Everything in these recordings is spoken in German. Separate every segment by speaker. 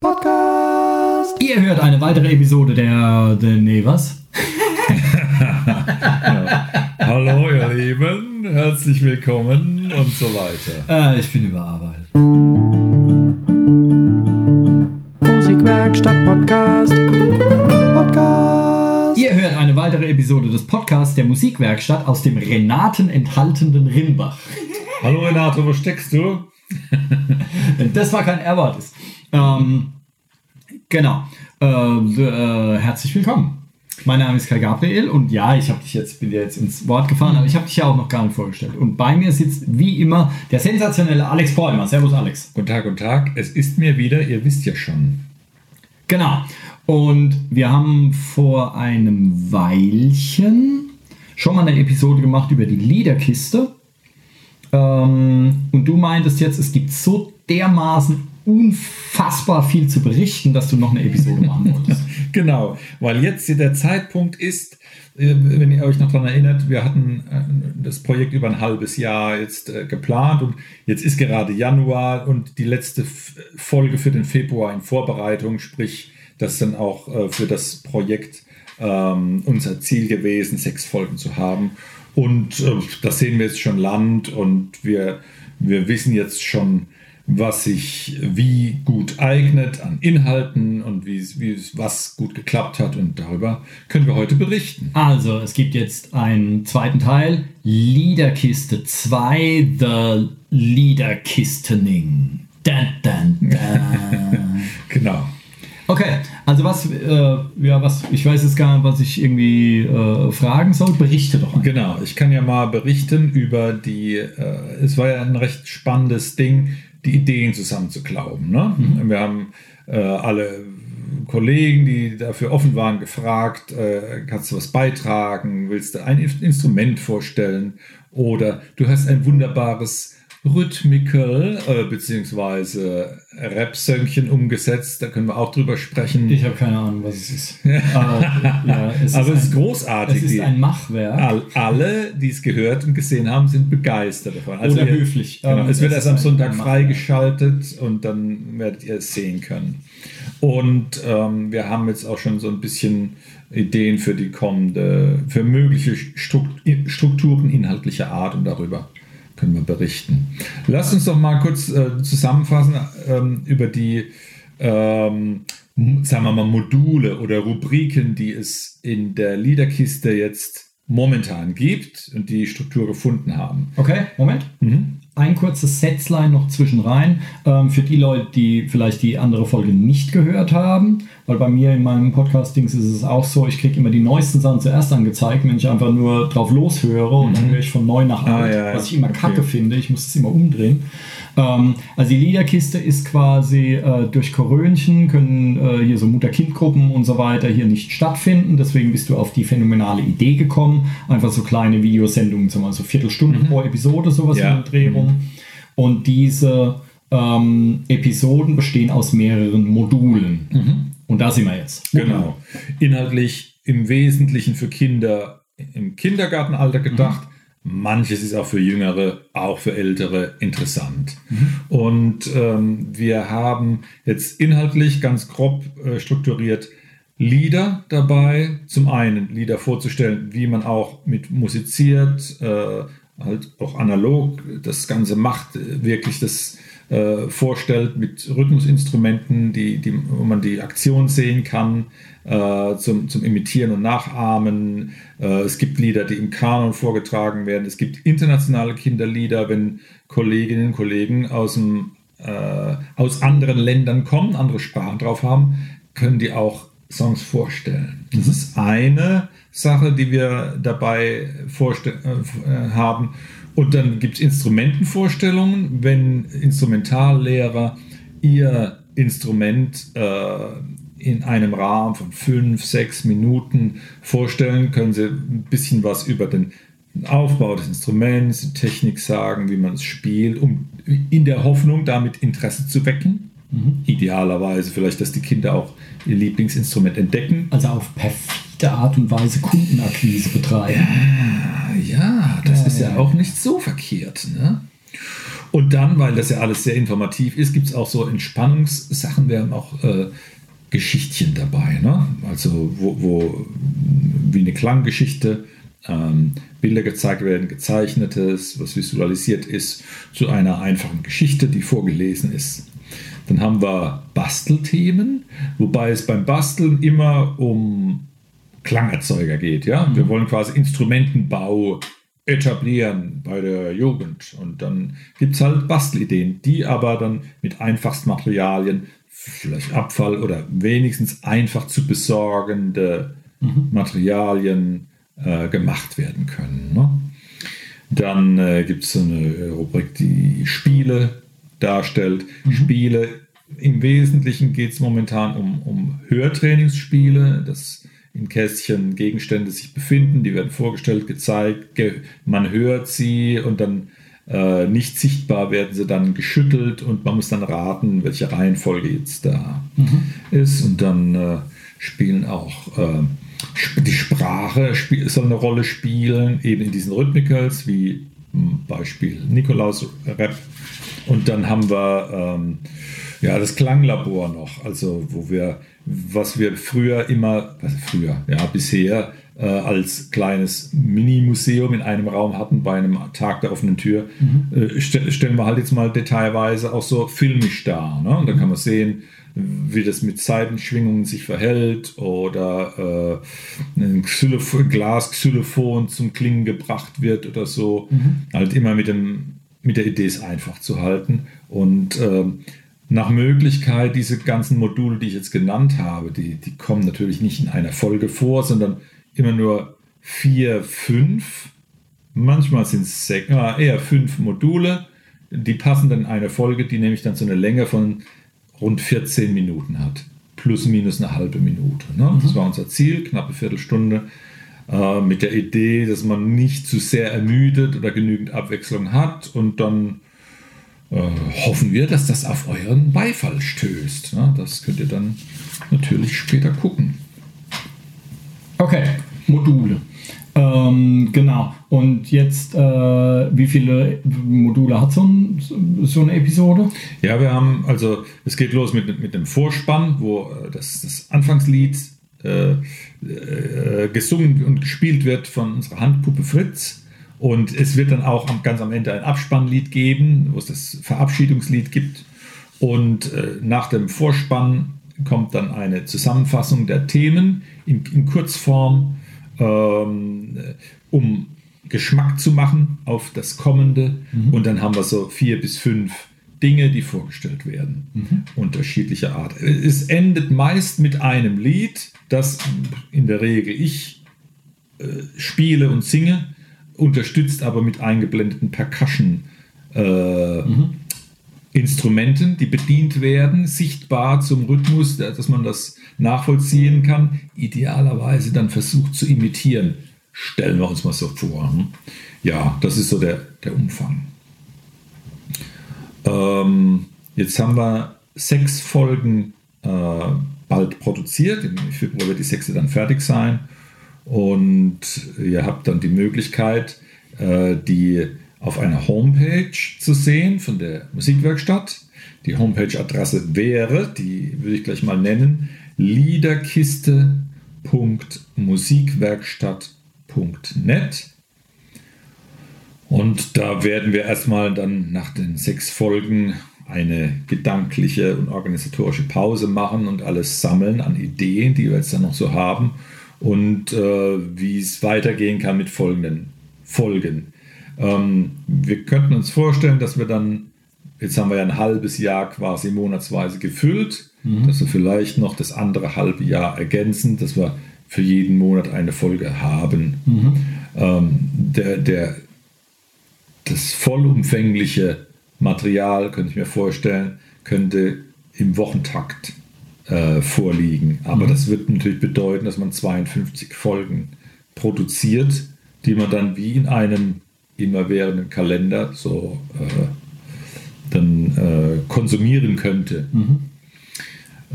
Speaker 1: Podcast. Ihr hört eine weitere Episode der, der nee, was?
Speaker 2: ja. Hallo ihr Lieben, herzlich willkommen und so weiter.
Speaker 1: Äh, ich bin überarbeitet.
Speaker 3: Musikwerkstatt Podcast. Podcast.
Speaker 1: Ihr hört eine weitere Episode des Podcasts der Musikwerkstatt aus dem Renaten enthaltenden Rimbach.
Speaker 2: Hallo Renato, wo steckst du?
Speaker 1: das war kein Erwartes. Ähm, genau. Äh, äh, herzlich willkommen. Mein Name ist Kai Gabriel und ja, ich habe dich jetzt, bin dir jetzt ins Wort gefahren, aber ich habe dich ja auch noch gar nicht vorgestellt. Und bei mir sitzt wie immer der sensationelle Alex Bäumer. Servus Alex.
Speaker 2: Guten Tag, guten Tag. Es ist mir wieder, ihr wisst ja schon.
Speaker 1: Genau. Und wir haben vor einem Weilchen schon mal eine Episode gemacht über die Liederkiste. Ähm, und du meintest jetzt, es gibt so dermaßen unfassbar viel zu berichten, dass du noch eine Episode machen wolltest.
Speaker 2: genau, weil jetzt der Zeitpunkt ist, äh, wenn ihr euch noch daran erinnert, wir hatten äh, das Projekt über ein halbes Jahr jetzt äh, geplant und jetzt ist gerade Januar und die letzte Folge für den Februar in Vorbereitung, sprich, das dann auch für das Projekt ähm, unser Ziel gewesen, sechs Folgen zu haben. Und das sehen wir jetzt schon Land und wir, wir wissen jetzt schon, was sich wie gut eignet an Inhalten und wie, wie was gut geklappt hat und darüber können wir heute berichten.
Speaker 1: Also, es gibt jetzt einen zweiten Teil, Liederkiste 2, The Liederkistening. Dun, dun, dun.
Speaker 2: genau.
Speaker 1: Okay, also was, äh, ja, was, ich weiß jetzt gar nicht, was ich irgendwie äh, fragen soll. Berichte doch.
Speaker 2: Einfach. Genau, ich kann ja mal berichten über die, äh, es war ja ein recht spannendes Ding, die Ideen zusammenzuklauben. Ne? Mhm. Wir haben äh, alle Kollegen, die dafür offen waren, gefragt, äh, kannst du was beitragen, willst du ein Instrument vorstellen oder du hast ein wunderbares Rhythmical äh, beziehungsweise Rap-Söngchen umgesetzt. Da können wir auch drüber sprechen.
Speaker 1: Ich habe keine Ahnung, was es ist.
Speaker 2: Aber, ja, es, Aber ist es ist großartig.
Speaker 1: Es ist ein Machwerk.
Speaker 2: All, alle, die es gehört und gesehen haben, sind begeistert davon.
Speaker 1: Also Oder ihr, höflich.
Speaker 2: Genau, ähm, es wird erst am Sonntag freigeschaltet und dann werdet ihr es sehen können. Und ähm, wir haben jetzt auch schon so ein bisschen Ideen für die kommende, für mögliche Strukturen inhaltlicher Art und darüber können wir berichten. Lass uns doch mal kurz äh, zusammenfassen ähm, über die, ähm, sagen wir mal, Module oder Rubriken, die es in der Liederkiste jetzt momentan gibt und die Struktur gefunden haben.
Speaker 1: Okay, Moment. Mhm. Ein kurzes Setzline noch zwischen rein ähm, für die Leute, die vielleicht die andere Folge nicht gehört haben, weil bei mir in meinem Podcast-Dings ist es auch so, ich kriege immer die neuesten Sachen zuerst angezeigt, wenn ich einfach nur drauf loshöre und mhm. dann höre ich von neu nach alt, ah, ja, was ich immer okay. kacke finde. Ich muss es immer umdrehen. Ähm, also die Liederkiste ist quasi äh, durch Korönchen, können äh, hier so Mutter-Kind-Gruppen und so weiter hier nicht stattfinden. Deswegen bist du auf die phänomenale Idee gekommen, einfach so kleine Videosendungen, zum Beispiel so Viertelstunde mhm. pro Episode, sowas ja. in der Drehung. Mhm. Und diese ähm, Episoden bestehen aus mehreren Modulen. Mhm. Und da sind wir jetzt.
Speaker 2: Genau. Inhaltlich im Wesentlichen für Kinder im Kindergartenalter gedacht. Mhm Manches ist auch für Jüngere, auch für Ältere interessant. Mhm. Und ähm, wir haben jetzt inhaltlich ganz grob äh, strukturiert Lieder dabei. Zum einen Lieder vorzustellen, wie man auch mit musiziert, äh, halt auch analog das Ganze macht, äh, wirklich das äh, vorstellt mit Rhythmusinstrumenten, die, die, wo man die Aktion sehen kann, äh, zum, zum Imitieren und Nachahmen. Äh, es gibt Lieder, die im Kanon vorgetragen werden. Es gibt internationale Kinderlieder, wenn Kolleginnen und Kollegen aus, dem, äh, aus anderen Ländern kommen, andere Sprachen drauf haben, können die auch Songs vorstellen. Das mhm. ist eine Sache, die wir dabei äh, haben. Und dann gibt es Instrumentenvorstellungen, wenn Instrumentallehrer ihr Instrument äh, in einem Rahmen von fünf, sechs Minuten vorstellen, können sie ein bisschen was über den Aufbau des Instruments, die Technik sagen, wie man es spielt, um in der Hoffnung, damit Interesse zu wecken. Mhm. Idealerweise vielleicht, dass die Kinder auch ihr Lieblingsinstrument entdecken.
Speaker 1: Also auf perfekte Art und Weise Kundenakquise betreiben.
Speaker 2: Ja, ja das ja, ist ja, ja, auch nicht so verkehrt. Ne? Und dann, weil das ja alles sehr informativ ist, gibt es auch so Entspannungssachen. Wir haben auch äh, Geschichtchen dabei. Ne? Also, wo, wo wie eine Klanggeschichte. Ähm, Bilder gezeigt werden, gezeichnetes, was visualisiert ist, zu einer einfachen Geschichte, die vorgelesen ist. Dann haben wir Bastelthemen, wobei es beim Basteln immer um Klangerzeuger geht. Ja? Mhm. Wir wollen quasi Instrumentenbau etablieren bei der Jugend. Und dann gibt es halt Bastelideen, die aber dann mit einfachsten Materialien, vielleicht Abfall oder wenigstens einfach zu besorgende mhm. Materialien äh, gemacht werden können. Ne? Dann äh, gibt es so eine Rubrik, die Spiele darstellt. Mhm. Spiele, im Wesentlichen geht es momentan um, um Hörtrainingsspiele. Das in Kästchen Gegenstände sich befinden, die werden vorgestellt, gezeigt, ge man hört sie und dann äh, nicht sichtbar werden sie dann geschüttelt und man muss dann raten, welche Reihenfolge jetzt da mhm. ist und dann äh, spielen auch äh, die Sprache spiel, soll eine Rolle spielen, eben in diesen Rhythmicals, wie zum Beispiel Nikolaus Rap und dann haben wir ähm, ja, das Klanglabor noch, also wo wir, was wir früher immer, also früher, ja, bisher äh, als kleines Mini-Museum in einem Raum hatten bei einem Tag der offenen Tür, mhm. äh, st stellen wir halt jetzt mal detailweise auch so filmisch dar. Ne? Und da kann man sehen, wie das mit Seitenschwingungen sich verhält oder äh, ein Xylophon, Glas Xylophon zum Klingen gebracht wird oder so. Mhm. Halt immer mit, dem, mit der Idee, es einfach zu halten. Und ähm, nach Möglichkeit diese ganzen Module, die ich jetzt genannt habe, die, die kommen natürlich nicht in einer Folge vor, sondern immer nur vier, fünf, manchmal sind es sechs, äh, eher fünf Module, die passen dann in eine Folge, die nämlich dann so eine Länge von rund 14 Minuten hat. Plus minus eine halbe Minute. Ne? Mhm. Das war unser Ziel, knappe Viertelstunde. Äh, mit der Idee, dass man nicht zu sehr ermüdet oder genügend Abwechslung hat und dann äh, hoffen wir, dass das auf euren Beifall stößt. Ne? Das könnt ihr dann natürlich später gucken.
Speaker 1: Okay, Module. Ähm, genau. Und jetzt, äh, wie viele Module hat so, ein, so, eine Episode?
Speaker 2: Ja, wir haben, also es geht los mit, mit dem Vorspann, wo äh, das, das Anfangslied gesungen und gespielt wird von unserer Handpuppe Fritz. Und es wird dann auch ganz am Ende ein Abspannlied geben, wo es das Verabschiedungslied gibt. Und äh, nach dem Vorspann kommt dann eine Zusammenfassung der Themen in, in Kurzform, ähm, um Geschmack zu machen auf das Kommende. Mhm. Und dann haben wir so vier bis fünf Dinge, die vorgestellt werden, mhm. unterschiedlicher Art. Es endet meist mit einem Lied, das in der Regel ich äh, spiele und singe unterstützt aber mit eingeblendeten Percussion äh, mhm. Instrumenten, die bedient werden, sichtbar zum Rhythmus, dass man das nachvollziehen kann, idealerweise dann versucht zu imitieren. Stellen wir uns mal so vor. Hm? Ja, das ist so der, der Umfang. Ähm, jetzt haben wir sechs Folgen äh, bald produziert. Im Februar wird die sechste dann fertig sein. Und ihr habt dann die Möglichkeit, äh, die auf einer Homepage zu sehen von der Musikwerkstatt. Die Homepage-Adresse wäre, die würde ich gleich mal nennen, liederkiste.musikwerkstatt.net. Und da werden wir erstmal dann nach den sechs Folgen eine gedankliche und organisatorische Pause machen und alles sammeln an Ideen, die wir jetzt dann noch so haben und äh, wie es weitergehen kann mit folgenden Folgen. Ähm, wir könnten uns vorstellen, dass wir dann, jetzt haben wir ja ein halbes Jahr quasi monatsweise gefüllt, mhm. dass wir vielleicht noch das andere halbe Jahr ergänzen, dass wir für jeden Monat eine Folge haben. Mhm. Ähm, der, der, das vollumfängliche Material, könnte ich mir vorstellen, könnte im Wochentakt äh, vorliegen. Aber mhm. das wird natürlich bedeuten, dass man 52 Folgen produziert, die man dann wie in einem immerwährenden Kalender so äh, dann äh, konsumieren könnte. Mhm.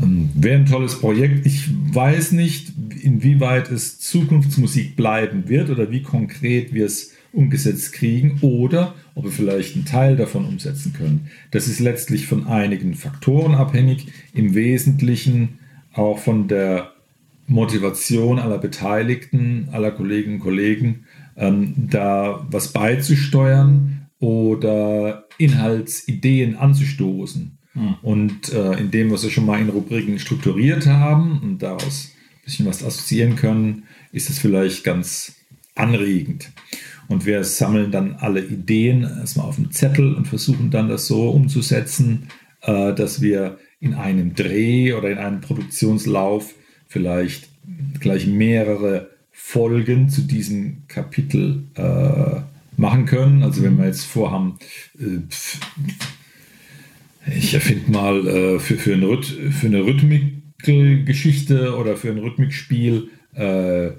Speaker 2: Ähm, Wäre ein tolles Projekt. Ich weiß nicht, inwieweit es Zukunftsmusik bleiben wird oder wie konkret wir es umgesetzt kriegen oder ob wir vielleicht einen Teil davon umsetzen können. Das ist letztlich von einigen Faktoren abhängig, im Wesentlichen auch von der Motivation aller Beteiligten, aller Kolleginnen und Kollegen, ähm, da was beizusteuern oder Inhaltsideen anzustoßen. Mhm. Und äh, indem wir es schon mal in Rubriken strukturiert haben und daraus ein bisschen was assoziieren können, ist es vielleicht ganz anregend. Und wir sammeln dann alle Ideen erstmal auf dem Zettel und versuchen dann das so umzusetzen, äh, dass wir in einem Dreh oder in einem Produktionslauf vielleicht gleich mehrere Folgen zu diesem Kapitel äh, machen können. Also wenn wir jetzt vorhaben, äh, ich erfinde mal für, für, eine Rhyth für eine Rhythmikgeschichte oder für ein Rhythmikspiel äh,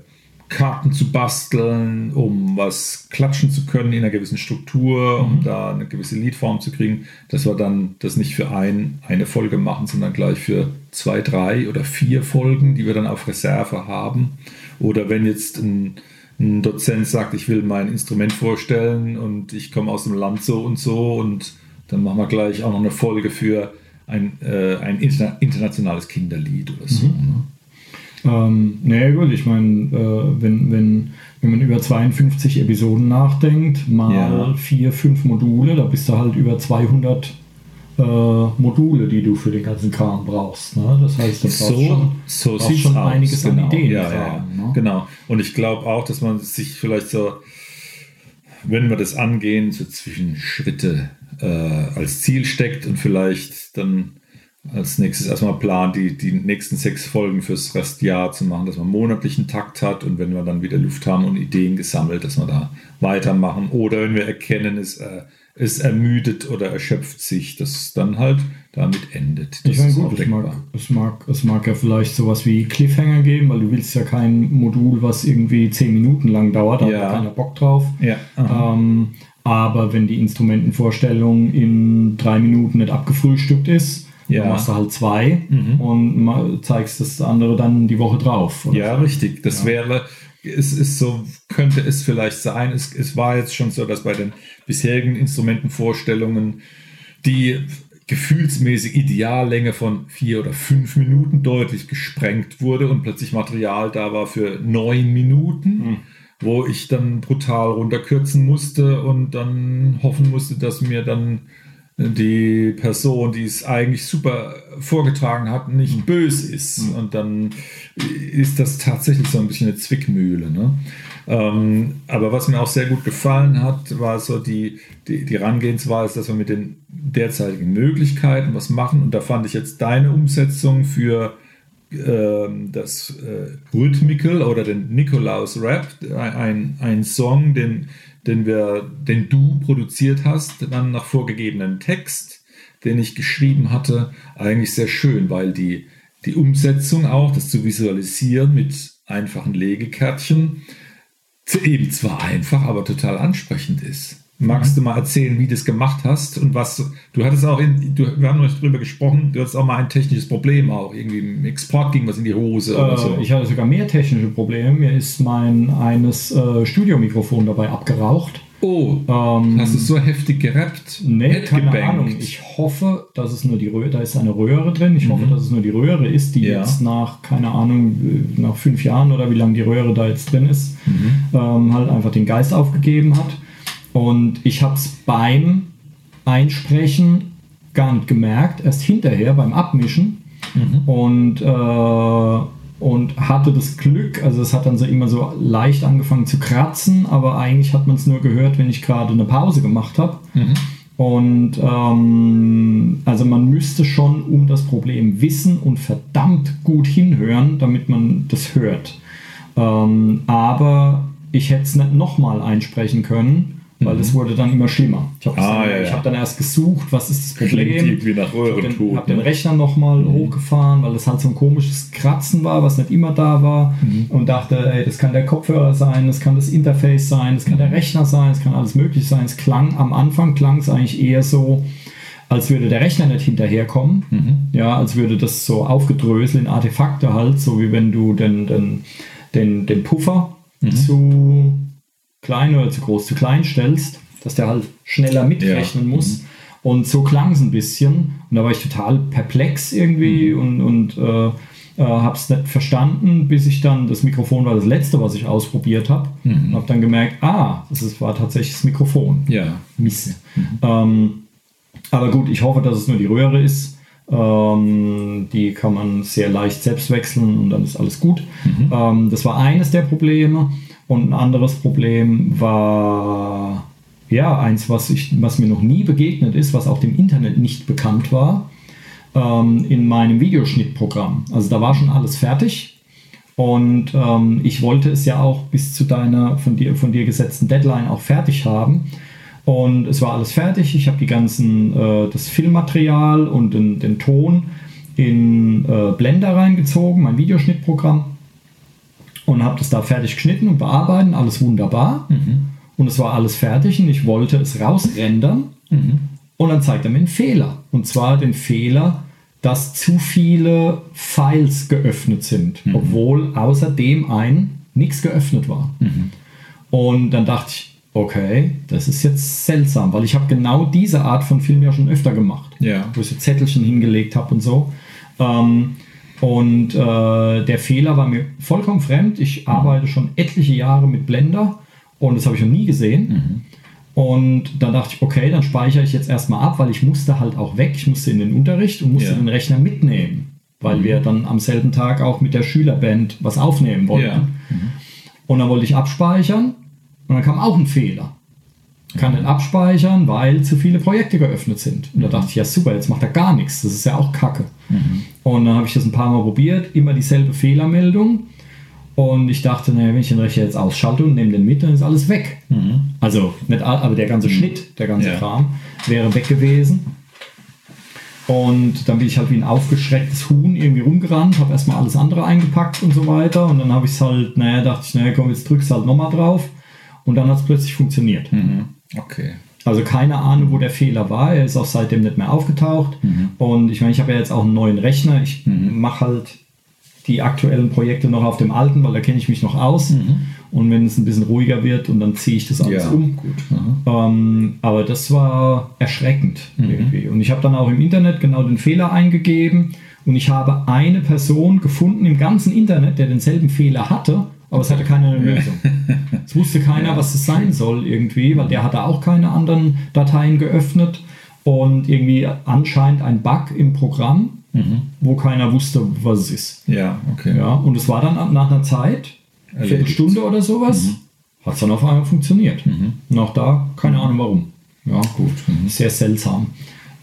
Speaker 2: Karten zu basteln, um was klatschen zu können in einer gewissen Struktur, um mhm. da eine gewisse Liedform zu kriegen, dass wir dann das nicht für ein, eine Folge machen, sondern gleich für zwei, drei oder vier Folgen, die wir dann auf Reserve haben. Oder wenn jetzt ein, ein Dozent sagt, ich will mein Instrument vorstellen und ich komme aus dem Land so und so und dann machen wir gleich auch noch eine Folge für ein, äh, ein internationales Kinderlied oder so. Mhm. Ne?
Speaker 1: Ähm, naja gut, ich meine, äh, wenn, wenn, wenn man über 52 Episoden nachdenkt, mal ja. vier, fünf Module, da bist du halt über 200 äh, Module, die du für den ganzen Kram brauchst. Ne? Das heißt, du brauchst
Speaker 2: so,
Speaker 1: schon,
Speaker 2: so
Speaker 1: brauchst schon
Speaker 2: aus.
Speaker 1: einiges
Speaker 2: genau.
Speaker 1: an Ideen.
Speaker 2: Ja, ja, ne? Genau. Und ich glaube auch, dass man sich vielleicht so, wenn wir das angehen, so zwischen Schritte äh, als Ziel steckt und vielleicht dann als nächstes erstmal plant, die, die nächsten sechs Folgen fürs Restjahr zu machen, dass man monatlichen Takt hat und wenn wir dann wieder Luft haben und Ideen gesammelt, dass wir da weitermachen. Oder wenn wir erkennen, es, äh, es ermüdet oder erschöpft sich, dass es dann halt damit endet.
Speaker 1: Das ich meine, gut, es mag, es, mag, es mag ja vielleicht sowas wie Cliffhanger geben, weil du willst ja kein Modul, was irgendwie zehn Minuten lang dauert, da ja. hat keiner Bock drauf.
Speaker 2: Ja.
Speaker 1: Ähm, aber wenn die Instrumentenvorstellung in drei Minuten nicht abgefrühstückt ist, ja. Dann machst du halt zwei mhm. und zeigst das andere dann die Woche drauf.
Speaker 2: Ja, so. richtig. Das ja. wäre, es ist so, könnte es vielleicht sein. Es, es war jetzt schon so, dass bei den bisherigen Instrumentenvorstellungen die gefühlsmäßig Ideallänge von vier oder fünf Minuten deutlich gesprengt wurde und plötzlich Material da war für neun Minuten. Mhm wo ich dann brutal runterkürzen musste und dann hoffen musste, dass mir dann die Person, die es eigentlich super vorgetragen hat, nicht mhm. böse ist. Mhm. Und dann ist das tatsächlich so ein bisschen eine Zwickmühle. Ne? Ähm, aber was mir auch sehr gut gefallen hat, war so die, die, die Herangehensweise, dass wir mit den derzeitigen Möglichkeiten was machen. Und da fand ich jetzt deine Umsetzung für ähm, das äh, Rhythmical oder den Nikolaus Rap, ein, ein Song, den den, wir, den du produziert hast, dann nach vorgegebenen Text, den ich geschrieben hatte, eigentlich sehr schön, weil die, die Umsetzung auch, das zu visualisieren mit einfachen Legekärtchen, eben zwar einfach, aber total ansprechend ist. Magst du mal erzählen, wie du das gemacht hast und was du hattest auch in, du, wir haben noch darüber gesprochen, du hattest auch mal ein technisches Problem auch, irgendwie im Export ging was in die Hose
Speaker 1: äh, oder so. Ich hatte sogar mehr technische Probleme. Mir ist mein eines äh, Studiomikrofon dabei abgeraucht.
Speaker 2: Oh, ähm, hast du so heftig gerappt?
Speaker 1: Nee, keine gebankt. Ahnung. Ich hoffe, dass es nur die Röhre, da ist eine Röhre drin. Ich mhm. hoffe, dass es nur die Röhre ist, die ja. jetzt nach, keine Ahnung, nach fünf Jahren oder wie lange die Röhre da jetzt drin ist, mhm. ähm, halt einfach den Geist aufgegeben hat. Und ich habe es beim Einsprechen gar nicht gemerkt, erst hinterher beim Abmischen. Mhm. Und, äh, und hatte das Glück, also es hat dann so immer so leicht angefangen zu kratzen, aber eigentlich hat man es nur gehört, wenn ich gerade eine Pause gemacht habe. Mhm. Und ähm, also man müsste schon um das Problem wissen und verdammt gut hinhören, damit man das hört. Ähm, aber ich hätte es nicht nochmal einsprechen können weil es mhm. wurde dann immer schlimmer. Ich habe
Speaker 2: ah, ja,
Speaker 1: ja. hab dann erst gesucht, was ist das Problem.
Speaker 2: wie nach
Speaker 1: ich habe den, hab den, Rechner nochmal mhm. hochgefahren, weil es halt so ein komisches Kratzen war, was nicht immer da war mhm. und dachte, ey, das kann der Kopfhörer sein, das kann das Interface sein, das kann der Rechner sein, das kann alles möglich sein. Es klang am Anfang klang es eigentlich eher so, als würde der Rechner nicht hinterherkommen. Mhm. Ja, als würde das so aufgedröselt in Artefakte halt, so wie wenn du den, den, den, den Puffer mhm. zu klein oder zu groß, zu klein stellst, dass der halt schneller mitrechnen ja. muss. Mhm. Und so klang es ein bisschen. Und da war ich total perplex irgendwie mhm. und, und äh, äh, habe es nicht verstanden, bis ich dann, das Mikrofon war das letzte, was ich ausprobiert habe. Mhm. Und habe dann gemerkt, ah, das ist, war tatsächlich das Mikrofon.
Speaker 2: Ja.
Speaker 1: Mist. Mhm. Ähm, aber gut, ich hoffe, dass es nur die Röhre ist. Ähm, die kann man sehr leicht selbst wechseln und dann ist alles gut. Mhm. Ähm, das war eines der Probleme. Und ein anderes Problem war, ja, eins, was, ich, was mir noch nie begegnet ist, was auch dem Internet nicht bekannt war ähm, in meinem Videoschnittprogramm. Also da war schon alles fertig. Und ähm, ich wollte es ja auch bis zu deiner von dir, von dir gesetzten Deadline auch fertig haben. Und es war alles fertig. Ich habe die ganzen, äh, das Filmmaterial und den, den Ton in äh, Blender reingezogen, mein Videoschnittprogramm. Und habe das da fertig geschnitten und bearbeitet. Alles wunderbar. Mhm. Und es war alles fertig und ich wollte es rausrendern. Mhm. Und dann zeigt er mir einen Fehler. Und zwar den Fehler, dass zu viele Files geöffnet sind, mhm. obwohl außer dem ein nichts geöffnet war. Mhm. Und dann dachte ich, okay, das ist jetzt seltsam, weil ich habe genau diese Art von Film ja schon öfter gemacht,
Speaker 2: ja.
Speaker 1: wo ich so Zettelchen hingelegt habe und so. Ähm, und äh, der Fehler war mir vollkommen fremd. Ich mhm. arbeite schon etliche Jahre mit Blender und das habe ich noch nie gesehen. Mhm. Und dann dachte ich, okay, dann speichere ich jetzt erstmal ab, weil ich musste halt auch weg. Ich musste in den Unterricht und musste ja. den Rechner mitnehmen, weil mhm. wir dann am selben Tag auch mit der Schülerband was aufnehmen wollten. Ja. Mhm. Und dann wollte ich abspeichern und dann kam auch ein Fehler. Kann nicht abspeichern, weil zu viele Projekte geöffnet sind. Und da dachte ich, ja super, jetzt macht er gar nichts. Das ist ja auch Kacke. Mhm. Und dann habe ich das ein paar Mal probiert, immer dieselbe Fehlermeldung. Und ich dachte, naja, wenn ich den Rechner jetzt ausschalte und nehme den mit, dann ist alles weg. Mhm. Also nicht all, aber der ganze mhm. Schnitt, der ganze ja. Kram wäre weg gewesen. Und dann bin ich halt wie ein aufgeschrecktes Huhn irgendwie rumgerannt, habe erstmal alles andere eingepackt und so weiter. Und dann habe ich es halt, naja, dachte ich, naja, komm, jetzt drückst du halt nochmal drauf. Und dann hat es plötzlich funktioniert.
Speaker 2: Mhm. Okay.
Speaker 1: Also keine Ahnung, wo der Fehler war. Er ist auch seitdem nicht mehr aufgetaucht. Mhm. Und ich meine, ich habe ja jetzt auch einen neuen Rechner. Ich mhm. mache halt die aktuellen Projekte noch auf dem alten, weil da kenne ich mich noch aus. Mhm. Und wenn es ein bisschen ruhiger wird und dann ziehe ich das alles
Speaker 2: ja,
Speaker 1: um.
Speaker 2: Gut.
Speaker 1: Ähm, aber das war erschreckend mhm. irgendwie. Und ich habe dann auch im Internet genau den Fehler eingegeben und ich habe eine Person gefunden im ganzen Internet, der denselben Fehler hatte, aber es hatte keine Lösung. es wusste keiner, was es sein soll irgendwie, weil der hatte auch keine anderen Dateien geöffnet und irgendwie anscheinend ein Bug im Programm mhm. wo keiner wusste, was es ist.
Speaker 2: Ja, okay.
Speaker 1: Ja, und es war dann nach einer Zeit, eine Viertelstunde oder sowas, mhm. hat es dann auf einmal funktioniert. Mhm. Und auch da, keine Ahnung warum. Ja, gut. Mhm. Sehr seltsam.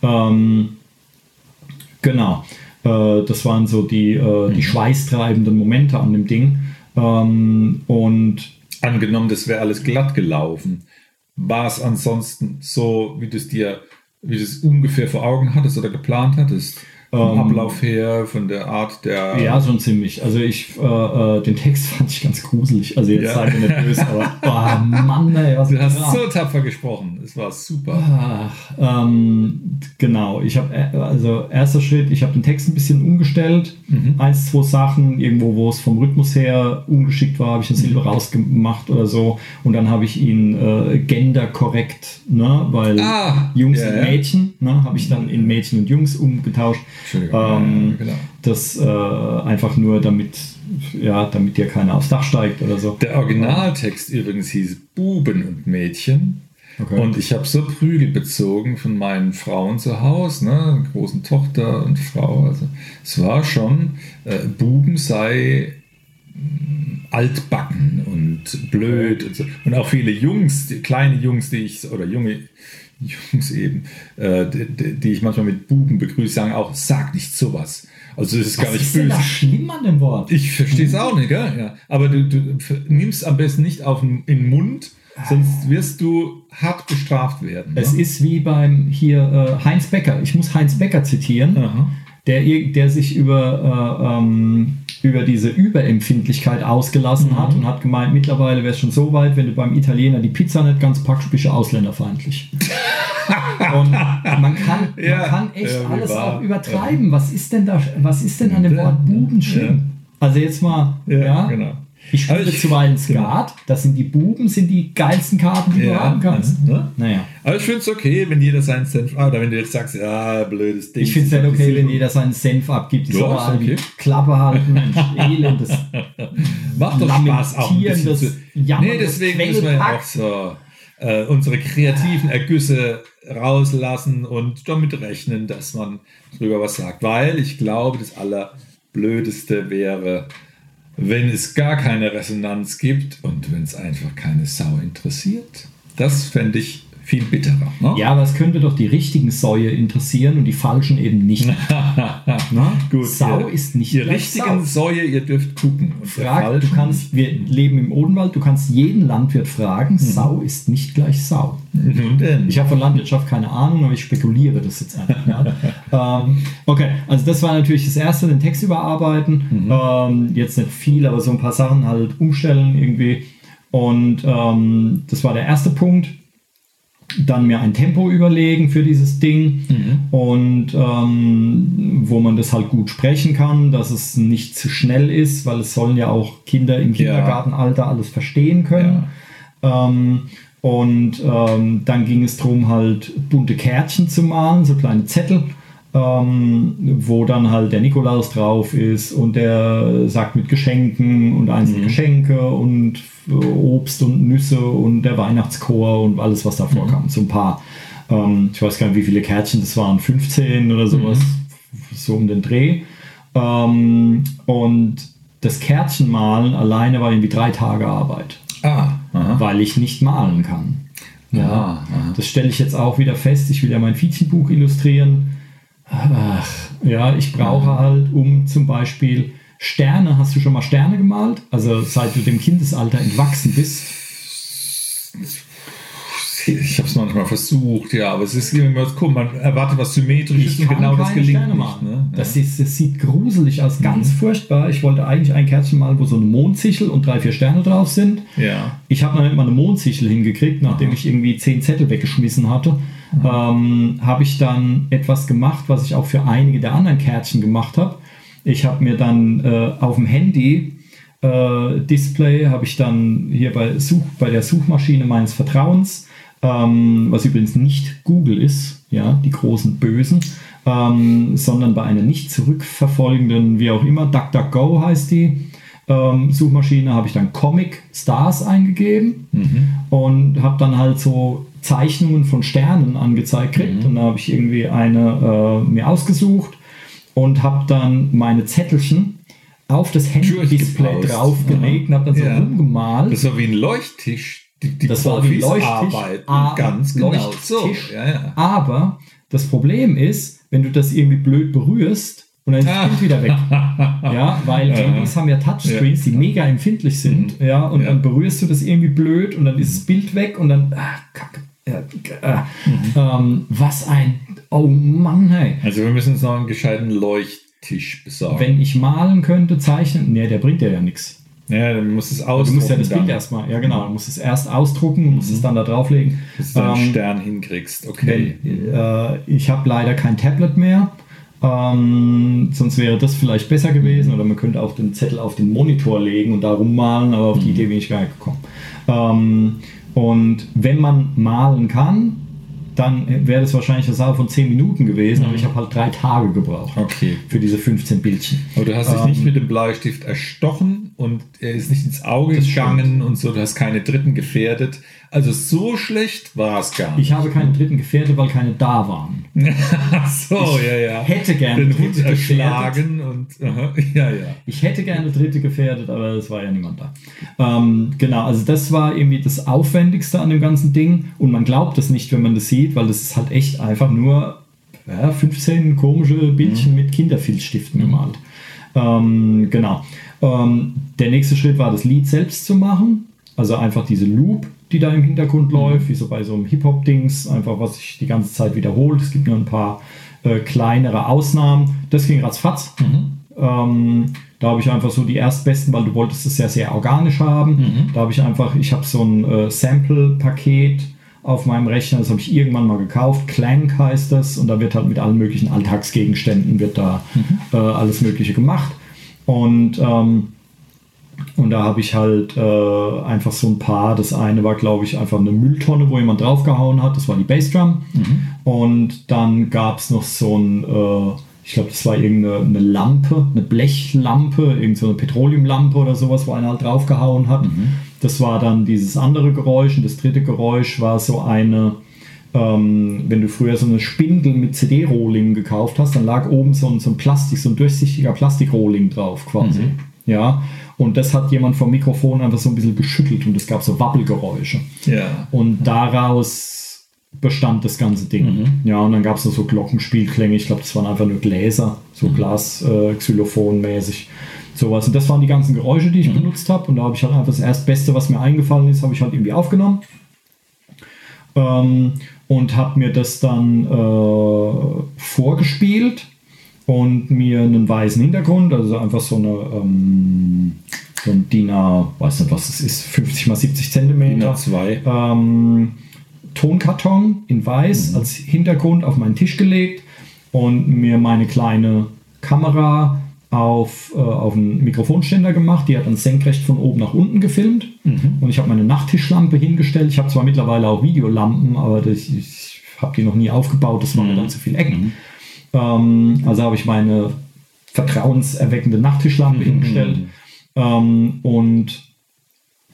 Speaker 1: Ähm, genau. Äh, das waren so die, äh, die mhm. schweißtreibenden Momente an dem Ding. Ähm, und
Speaker 2: angenommen, das wäre alles glatt gelaufen. War es ansonsten so, wie du es dir, wie du es ungefähr vor Augen hattest oder geplant hattest?
Speaker 1: Vom ähm, Ablauf her, von der Art der. Ja, schon ziemlich. Also ich, äh, äh, den Text fand ich ganz gruselig. Also jetzt ja. seid ihr nicht böse, aber oh Mann, ey,
Speaker 2: was Du hast dran. so tapfer gesprochen. Es war super.
Speaker 1: Ach, ähm, genau. Ich habe äh, also erster Schritt, ich habe den Text ein bisschen umgestellt. Mhm. Eins, zwei Sachen, irgendwo, wo es vom Rhythmus her ungeschickt war, habe ich ein Silber mhm. rausgemacht oder so. Und dann habe ich ihn äh, genderkorrekt, ne, weil ah, Jungs ja, und Mädchen, ne, habe ich dann in Mädchen und Jungs umgetauscht. Ähm, genau. Das äh, einfach nur damit, ja, damit dir keiner aufs Dach steigt oder so.
Speaker 2: Der Originaltext übrigens hieß Buben und Mädchen. Okay. Und ich habe so Prügel bezogen von meinen Frauen zu Hause, ne, großen Tochter und Frau. Also es war schon, äh, Buben sei mm, altbacken und blöd und so. Und auch viele Jungs, kleine Jungs, die ich, oder junge Jungs eben, äh, die, die, ich manchmal mit Buben begrüße, sagen auch, sag nicht sowas. Also das ist
Speaker 1: Was
Speaker 2: gar nicht
Speaker 1: ist böse. Denn da schlimm an dem Wort?
Speaker 2: Ich verstehe es auch nicht, gell? Ja. Aber du, du nimmst am besten nicht auf den, in den Mund, sonst wirst du hart bestraft werden.
Speaker 1: Es ne? ist wie beim hier äh, Heinz Becker. Ich muss Heinz Becker zitieren, der, der sich über äh, ähm, über diese Überempfindlichkeit ausgelassen mhm. hat und hat gemeint, mittlerweile wäre es schon so weit, wenn du beim Italiener die Pizza nicht ganz packst, bist du ausländerfeindlich. und man kann, ja, man kann echt ja, alles auch übertreiben. Was ist denn da, was ist denn an dem Wort Buben schlimm? Also jetzt mal,
Speaker 2: ja, genau.
Speaker 1: Ich spiele
Speaker 2: ich-
Speaker 1: zuweilen Skat. Das sind die Buben, sind die geilsten Karten, die du haben kannst.
Speaker 2: ne?
Speaker 1: Naja.
Speaker 2: Aber ich finde es okay, wenn jeder seinen Senf. ah, Oder wenn du jetzt sagst, ja, blödes Ding.
Speaker 1: Ich finde es nicht okay, wenn jeder seinen Senf abgibt. Die
Speaker 2: Ja,
Speaker 1: soll
Speaker 2: ist
Speaker 1: alle die
Speaker 2: okay.
Speaker 1: Klappe halten. Elendes.
Speaker 2: Macht doch Spaß auch ein bisschen zu. Nee, deswegen müssen wir ja auch so äh, unsere kreativen Ergüsse rauslassen und damit rechnen, dass man drüber was sagt. Weil ich glaube, das Allerblödeste wäre, wenn es gar keine Resonanz gibt und wenn es einfach keine Sau interessiert. Das fände ich viel bitterer. Ne?
Speaker 1: Ja, aber es könnte doch die richtigen Säue interessieren und die falschen eben nicht.
Speaker 2: Gut,
Speaker 1: Sau
Speaker 2: ihr,
Speaker 1: ist nicht
Speaker 2: Ihr
Speaker 1: gleich
Speaker 2: richtigen
Speaker 1: Sau.
Speaker 2: Säue, ihr dürft gucken. Und
Speaker 1: Frag, du kannst, wir leben im Odenwald, du kannst jeden Landwirt fragen, Sau ist nicht gleich Sau.
Speaker 2: Denn.
Speaker 1: Ich habe von Landwirtschaft keine Ahnung, aber ich spekuliere das jetzt einfach. Ja. ähm, okay, also das war natürlich das Erste, den Text überarbeiten. Ähm, jetzt nicht viel, aber so ein paar Sachen halt umstellen irgendwie. Und ähm, das war der erste Punkt. Dann mir ein Tempo überlegen für dieses Ding und ähm, wo man das halt gut sprechen kann, dass es nicht zu schnell ist, weil es sollen ja auch Kinder im Kindergartenalter alles verstehen können. Ähm, und ähm, dann ging es darum, halt bunte Kärtchen zu malen, so kleine Zettel, ähm, wo dann halt der Nikolaus drauf ist und der sagt mit Geschenken und einzelne Geschenke und äh, Obst und Nüsse und der Weihnachtschor und alles, was da vorkam. So ein paar, ähm, ich weiß gar nicht, wie viele Kärtchen das waren, 15 oder sowas, so um den Dreh. Ähm, und das Kärtchenmalen alleine war irgendwie drei Tage Arbeit
Speaker 2: Ah,
Speaker 1: weil ich nicht malen kann. Ja,
Speaker 2: aha.
Speaker 1: das stelle ich jetzt auch wieder fest. Ich will ja mein Fietchenbuch illustrieren. Ach, ja, ich brauche halt, um zum Beispiel Sterne, hast du schon mal Sterne gemalt? Also seit du dem Kindesalter entwachsen bist.
Speaker 2: Ich habe es manchmal versucht, ja, aber es ist immer, guck, man erwartet was Symmetrisches und genau das gelingt
Speaker 1: Sterne
Speaker 2: nicht. Ne?
Speaker 1: Das, ist, das sieht gruselig aus, ganz furchtbar. Ich wollte eigentlich ein Kärtchen malen, wo so eine Mondsichel und drei, vier Sterne drauf sind.
Speaker 2: Ja.
Speaker 1: Ich habe noch nicht mal eine Mondsichel hingekriegt, nachdem ich irgendwie zehn Zettel weggeschmissen hatte. Ähm, habe ich dann etwas gemacht, was ich auch für einige der anderen Kärtchen gemacht habe. Ich habe mir dann äh, auf dem Handy äh, Display habe ich dann hier bei, Such, bei der Suchmaschine meines Vertrauens, ähm, was übrigens nicht Google ist, ja, die großen Bösen, ähm, sondern bei einer nicht zurückverfolgenden, wie auch immer, DuckDuckGo heißt die, ähm, Suchmaschine, habe ich dann Comic Stars eingegeben und habe dann halt so Zeichnungen von Sternen angezeigt gekriegt und da habe ich irgendwie eine äh, mir ausgesucht und habe dann meine Zettelchen auf das Handy-Display draufgelegt und habe dann so
Speaker 2: Ja.
Speaker 1: rumgemalt.
Speaker 2: Das war wie ein Leuchttisch. Die, die
Speaker 1: Das war wie ein
Speaker 2: Profis
Speaker 1: Leuchttisch.
Speaker 2: arbeiten
Speaker 1: Ah,
Speaker 2: ganz genau so.
Speaker 1: Leuchttisch.
Speaker 2: Ja, ja.
Speaker 1: Aber das Problem ist, wenn du das irgendwie blöd berührst und dann ist das. Bild wieder weg. ja, weil Handys haben ja Touchscreens, die mega empfindlich sind. Ja, und
Speaker 2: Ja.
Speaker 1: dann berührst du das irgendwie blöd und dann ist das Bild weg und dann, ah, kacke. Äh, ähm, was ein, oh Mann, hey.
Speaker 2: Also wir müssen uns noch einen gescheiten Leuchttisch besorgen.
Speaker 1: Wenn ich malen könnte, zeichnen, nee, der bringt dir ja nichts.
Speaker 2: ja, dann muss es
Speaker 1: Du
Speaker 2: ausdrucken.
Speaker 1: musst ja das Bild
Speaker 2: dann,
Speaker 1: erstmal, ja genau, du musst es erst ausdrucken und musst es dann da drauflegen.
Speaker 2: bis du einen
Speaker 1: Ähm,
Speaker 2: Stern hinkriegst. Okay.
Speaker 1: Wenn, äh, ich habe leider kein Tablet mehr. Ähm, sonst wäre das vielleicht besser gewesen oder man könnte auch den Zettel auf den Monitor legen und da rummalen, aber auf die Idee bin ich gar nicht gekommen. Ähm, und wenn man malen kann, dann wäre das wahrscheinlich eine Sache von 10 Minuten gewesen, aber ich habe halt drei Tage gebraucht
Speaker 2: Okay.
Speaker 1: für diese 15 Bildchen.
Speaker 2: Aber du hast dich
Speaker 1: Ähm,
Speaker 2: nicht mit dem Bleistift erstochen und er ist nicht ins Auge gegangen und so, du hast keine Dritten gefährdet. Also so schlecht war es gar nicht.
Speaker 1: Ich habe keine dritten gefährdet, weil keine da waren.
Speaker 2: Ach so, ja, ja.
Speaker 1: hätte gerne
Speaker 2: den Hund
Speaker 1: Dritte
Speaker 2: erschlagen und aha, ja, ja.
Speaker 1: Ich hätte gerne dritte gefährdet, aber es war ja niemand da. Ähm, genau, also das war irgendwie das Aufwendigste an dem ganzen Ding. Und man glaubt es nicht, wenn man das sieht, weil das ist halt echt einfach nur ja, 15 komische Bildchen mit Kinderfilzstiften gemalt. Ähm, genau. Ähm, der nächste Schritt war, das Lied selbst zu machen. Also einfach diese Loop, die da im Hintergrund läuft, wie so bei so einem Hip-Hop-Dings, einfach was sich die ganze Zeit wiederholt. Es gibt nur ein paar äh, kleinere Ausnahmen. Das ging ratzfatz. Ähm, da habe ich einfach so die erstbesten, weil du wolltest es ja sehr organisch haben. Da habe ich einfach, ich habe so ein äh, Sample-Paket auf meinem Rechner, das habe ich irgendwann mal gekauft. Clank heißt das und da wird halt mit allen möglichen Alltagsgegenständen wird da äh, alles Mögliche gemacht. Und ähm, Und da habe ich halt äh, einfach so ein paar. Das eine war, glaube ich, einfach eine Mülltonne, wo jemand draufgehauen hat. Das war die Bassdrum. Und dann gab es noch so ein, äh, ich glaube, das war irgendeine eine Lampe, eine Blechlampe, irgendeine so eine Petroleumlampe oder sowas, wo einer halt draufgehauen hat. Das war dann dieses andere Geräusch. Und das dritte Geräusch war so eine, ähm, wenn du früher so eine Spindel mit CD-Rohling gekauft hast, dann lag oben so ein, so ein Plastik, so ein durchsichtiger Plastikrohling drauf quasi. Ja, und das hat jemand vom Mikrofon einfach so ein bisschen geschüttelt und es gab so Wabbelgeräusche.
Speaker 2: Ja.
Speaker 1: Und daraus bestand das ganze Ding. Ja, und dann gab es so Glockenspielklänge. Ich glaube, das waren einfach nur Gläser, so Glas, äh, Xylophon-mäßig. Sowas. Und das waren die ganzen Geräusche, die ich benutzt habe. Und da habe ich halt einfach das Erstbeste, was mir eingefallen ist, habe ich halt irgendwie aufgenommen. Ähm, und habe mir das dann äh, vorgespielt und mir einen weißen Hintergrund, also einfach so eine ähm, so ein DIN A, weiß nicht was es ist, 50 mal 70 Zentimeter.
Speaker 2: zwei.
Speaker 1: Ähm, Tonkarton in weiß als Hintergrund auf meinen Tisch gelegt und mir meine kleine Kamera auf, äh, auf einen Mikrofonständer gemacht. Die hat dann senkrecht von oben nach unten gefilmt. Und ich habe meine Nachttischlampe hingestellt. Ich habe zwar mittlerweile auch Videolampen, aber das, ich habe die noch nie aufgebaut. Das war mir dann zu viel Ecken. Ähm, also habe ich meine vertrauenserweckende Nachttischlampe hingestellt. Ähm, und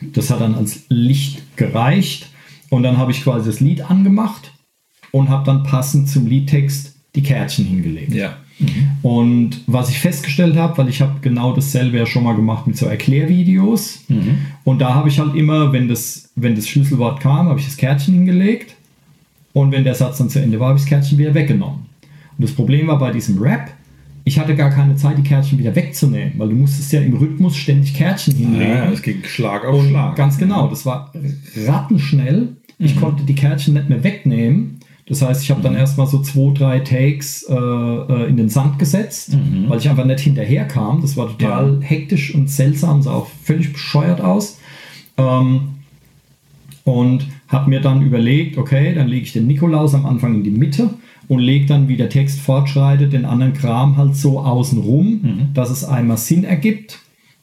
Speaker 1: das hat dann als Licht gereicht. Und dann habe ich quasi das Lied angemacht und habe dann passend zum Liedtext die Kärtchen hingelegt.
Speaker 2: Ja.
Speaker 1: Und was ich festgestellt habe, weil ich habe genau dasselbe ja schon mal gemacht mit so Erklärvideos. Und da habe ich halt immer, wenn das, wenn das Schlüsselwort kam, habe ich das Kärtchen hingelegt. Und wenn der Satz dann zu Ende war, habe ich das Kärtchen wieder weggenommen. Und das Problem war bei diesem Rap, ich hatte gar keine Zeit, die Kärtchen wieder wegzunehmen, weil du musstest ja im Rhythmus ständig Kärtchen hinlegen.
Speaker 2: Ja, es ging Schlag auf Schlag.
Speaker 1: ganz genau, das war rattenschnell. Ich konnte die Kärtchen nicht mehr wegnehmen. Das heißt, ich habe dann erstmal so zwei, drei Takes äh, äh, in den Sand gesetzt, weil ich einfach nicht hinterher kam. Das war total hektisch und seltsam, sah auch völlig bescheuert aus. Ähm, und habe mir dann überlegt, okay, dann lege ich den Nikolaus am Anfang in die Mitte und lege dann, wie der Text fortschreitet, den anderen Kram halt so außen rum, dass es einmal Sinn ergibt.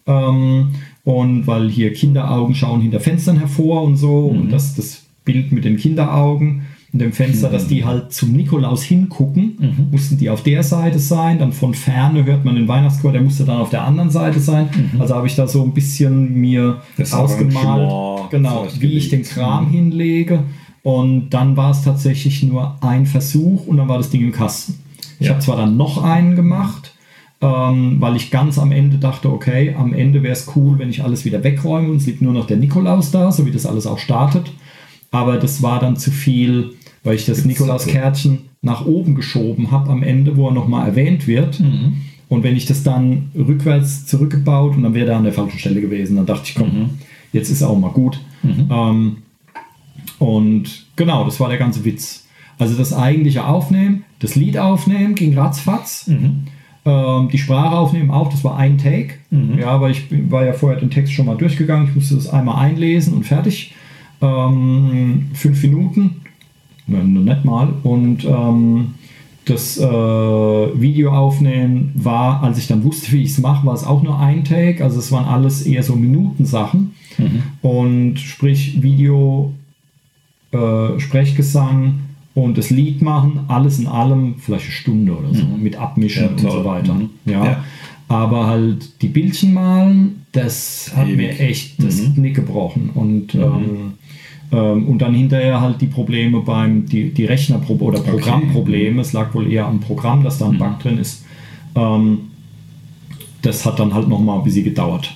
Speaker 1: Ähm, und weil hier Kinderaugen schauen hinter Fenstern hervor und so. Und das, das Bild mit den Kinderaugen und dem Fenster, dass die halt zum Nikolaus hingucken, mussten die auf der Seite sein, dann von ferne hört man den Weihnachtschor, der musste dann auf der anderen Seite sein. Also habe ich da so ein bisschen mir
Speaker 2: Das
Speaker 1: ausgemalt, genau, wie
Speaker 2: zurechtgelegt.
Speaker 1: ich den Kram hinlege. Und dann war es tatsächlich nur ein Versuch und dann war das Ding im Kasten. Ich
Speaker 2: Ja.
Speaker 1: habe zwar dann noch einen gemacht, ähm, weil ich ganz am Ende dachte, okay, am Ende wäre es cool, wenn ich alles wieder wegräume und es liegt nur noch der Nikolaus da, so wie das alles auch startet. Aber das war dann zu viel, weil ich das Nikolauskärtchen nach oben geschoben habe am Ende, wo er nochmal erwähnt wird. Und wenn ich das dann rückwärts zurückgebaut und dann wäre er an der falschen Stelle gewesen, dann dachte ich, komm, jetzt ist auch mal gut. Ähm, und genau, das war der ganze Witz. Also das eigentliche Aufnehmen, das Lied aufnehmen ging ratzfatz. Ähm, die Sprache aufnehmen auch, das war ein Take. Ja, weil ich war ja vorher den Text schon mal durchgegangen. Ich musste das einmal einlesen und fertig. Ähm, fünf Minuten, nicht mal. Und ähm, das äh, Video aufnehmen war, als ich dann wusste, wie ich es mache, war es auch nur ein Take. Also es waren alles eher so Minutensachen. Und sprich Video, äh, Sprechgesang und das Lied machen, alles in allem vielleicht eine Stunde oder so, mit Abmischen
Speaker 2: Ja,
Speaker 1: und so weiter.
Speaker 2: Mhm.
Speaker 1: Ja.
Speaker 2: Ja.
Speaker 1: Aber halt die Bildchen malen, das hat
Speaker 2: Ewig.
Speaker 1: mir echt das
Speaker 2: Mhm.
Speaker 1: Knick gebrochen. Und, ähm, ähm, und dann hinterher halt die Probleme beim, die, die Rechnerprobleme oder Programmprobleme. Es lag wohl eher am Programm, dass da ein Bug drin ist. Ähm, das hat dann halt nochmal ein bisschen gedauert.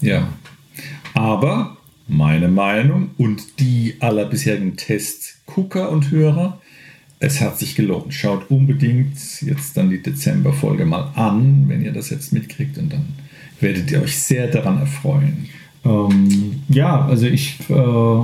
Speaker 2: Ja. Aber meine Meinung und die aller bisherigen Testgucker und Hörer, es hat sich gelohnt. Schaut unbedingt jetzt dann die Dezember-Folge mal an, wenn ihr das jetzt mitkriegt und dann werdet ihr euch sehr daran erfreuen.
Speaker 1: Ähm, ja, also ich, äh,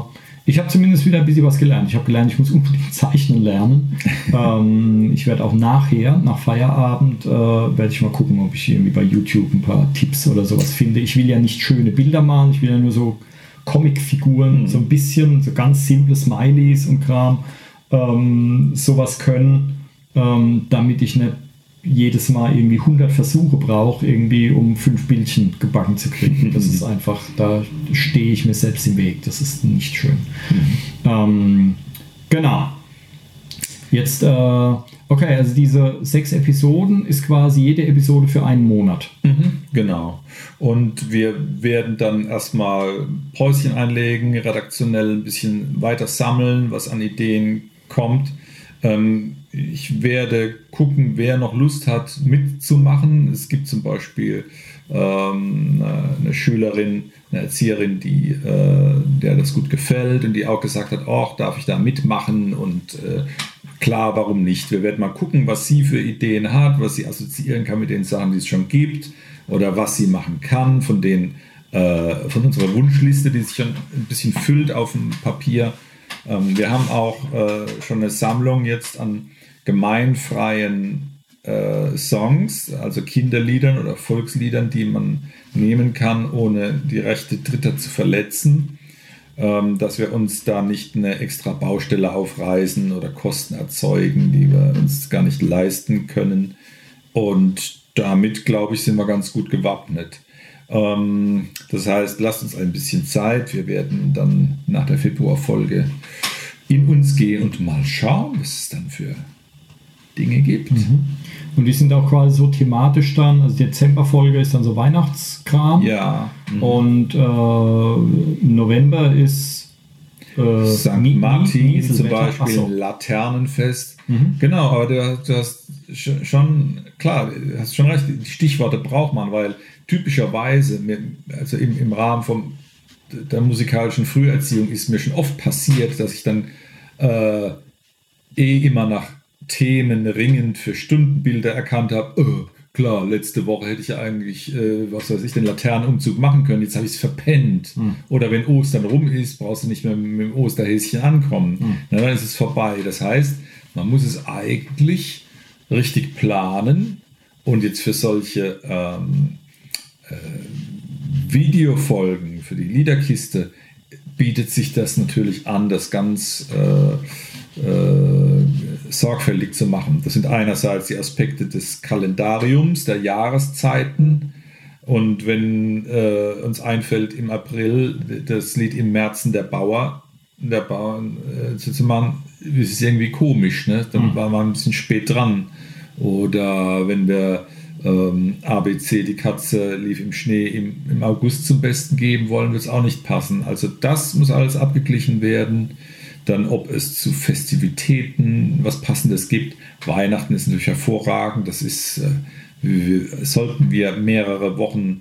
Speaker 1: ich habe zumindest wieder ein bisschen was gelernt. Ich habe gelernt, ich muss unbedingt zeichnen lernen. ähm, ich werde auch nachher, nach Feierabend, äh, werde ich mal gucken, ob ich irgendwie bei YouTube ein paar Tipps oder sowas finde. Ich will ja nicht schöne Bilder malen, ich will ja nur so Comicfiguren, so ein bisschen, so ganz simple Smileys und Kram, ähm, sowas können, ähm, damit ich nicht jedes Mal irgendwie 100 Versuche brauche, irgendwie um fünf Bildchen gebacken zu kriegen. Das ist einfach, da stehe ich mir selbst im Weg. Das ist nicht schön. Mhm. Ähm, genau. Jetzt, äh, okay, also diese sechs Episoden ist quasi jede Episode für einen Monat.
Speaker 2: Mhm, genau. Und wir werden dann erstmal Päuschen einlegen, redaktionell ein bisschen weiter sammeln, was an Ideen kommt. Ähm, ich werde gucken, wer noch Lust hat, mitzumachen. Es gibt zum Beispiel ähm, eine Schülerin, eine Erzieherin, die, äh, der das gut gefällt und die auch gesagt hat, oh, darf ich da mitmachen und äh, klar, warum nicht? Wir werden mal gucken, was sie für Ideen hat, was sie assoziieren kann mit den Sachen, die es schon gibt oder was sie machen kann von den äh, von unserer Wunschliste, die sich schon ein bisschen füllt auf dem Papier. Ähm, wir haben auch äh, schon eine Sammlung jetzt an gemeinfreien äh, Songs, also Kinderliedern oder Volksliedern, die man nehmen kann, ohne die Rechte Dritter zu verletzen, ähm, dass wir uns da nicht eine extra Baustelle aufreißen oder Kosten erzeugen, die wir uns gar nicht leisten können. Und damit, glaube ich, sind wir ganz gut gewappnet. Ähm, das heißt, lasst uns ein bisschen Zeit. Wir werden dann nach der Februarfolge in uns gehen und mal schauen, was es dann für Dinge gibt. Mhm.
Speaker 1: Und die sind auch quasi so thematisch dann, also die Dezemberfolge ist dann so Weihnachtskram.
Speaker 2: Ja.
Speaker 1: Mhm. Und äh, November ist
Speaker 2: äh, St. Martin zum Beispiel. Laternenfest. Mhm. Genau, aber du, du, hast schon, klar, du hast schon recht, die Stichworte braucht man, weil typischerweise, also im, im Rahmen vom, der musikalischen Früherziehung ist mir schon oft passiert, dass ich dann äh, eh immer nach Themen ringend für Stundenbilder erkannt habe. Oh, klar, letzte Woche hätte ich ja eigentlich, äh, was weiß ich, den Laternenumzug machen können. Jetzt habe ich es verpennt. Mhm. Oder wenn Ostern rum ist, brauchst du nicht mehr mit dem Osterhäschen ankommen. Mhm. Na, dann ist es vorbei. Das heißt, man muss es eigentlich richtig planen und jetzt für solche ähm, äh, Videofolgen, für die Liederkiste, bietet sich das natürlich an, das ganz äh, äh, sorgfältig zu machen. Das sind einerseits die Aspekte des Kalendariums, der Jahreszeiten. Und wenn äh, uns einfällt, im April das Lied im Märzen der Bauer, der Bauer äh, zu machen, ist es irgendwie komisch. Ne? Dann mhm. war man ein bisschen spät dran. Oder wenn wir ähm, ABC, die Katze lief im Schnee im, im August zum Besten geben wollen, wird es auch nicht passen. Also das muss alles abgeglichen werden. Dann, ob es zu Festivitäten was Passendes gibt. Weihnachten ist natürlich hervorragend. Das ist, äh, wir, sollten wir mehrere Wochen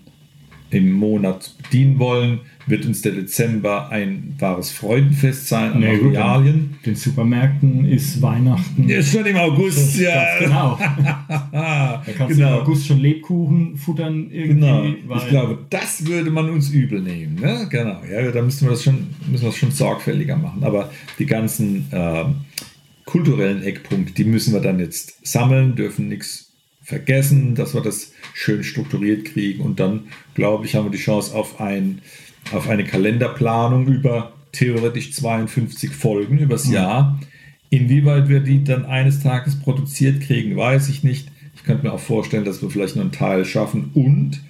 Speaker 2: im Monat bedienen wollen, wird uns der Dezember ein wahres Freudenfest sein
Speaker 1: an nee, Materialien. Den Supermärkten ist Weihnachten.
Speaker 2: Ja, schon im August, ja.
Speaker 1: Genau. da kannst genau. du im August schon Lebkuchen futtern
Speaker 2: irgendwie. Genau. Ich glaube, das würde man uns übel nehmen. Ne? Genau. Ja, da müssen wir das schon, müssen wir das schon sorgfältiger machen. Aber die ganzen äh, kulturellen Eckpunkte, die müssen wir dann jetzt sammeln, dürfen nichts vergessen, dass wir das schön strukturiert kriegen und dann, glaube ich, haben wir die Chance auf, ein, auf eine Kalenderplanung über theoretisch 52 Folgen übers mhm. Jahr. Inwieweit wir die dann eines Tages produziert kriegen, weiß ich nicht. Ich könnte mir auch vorstellen, dass wir vielleicht nur einen Teil schaffen und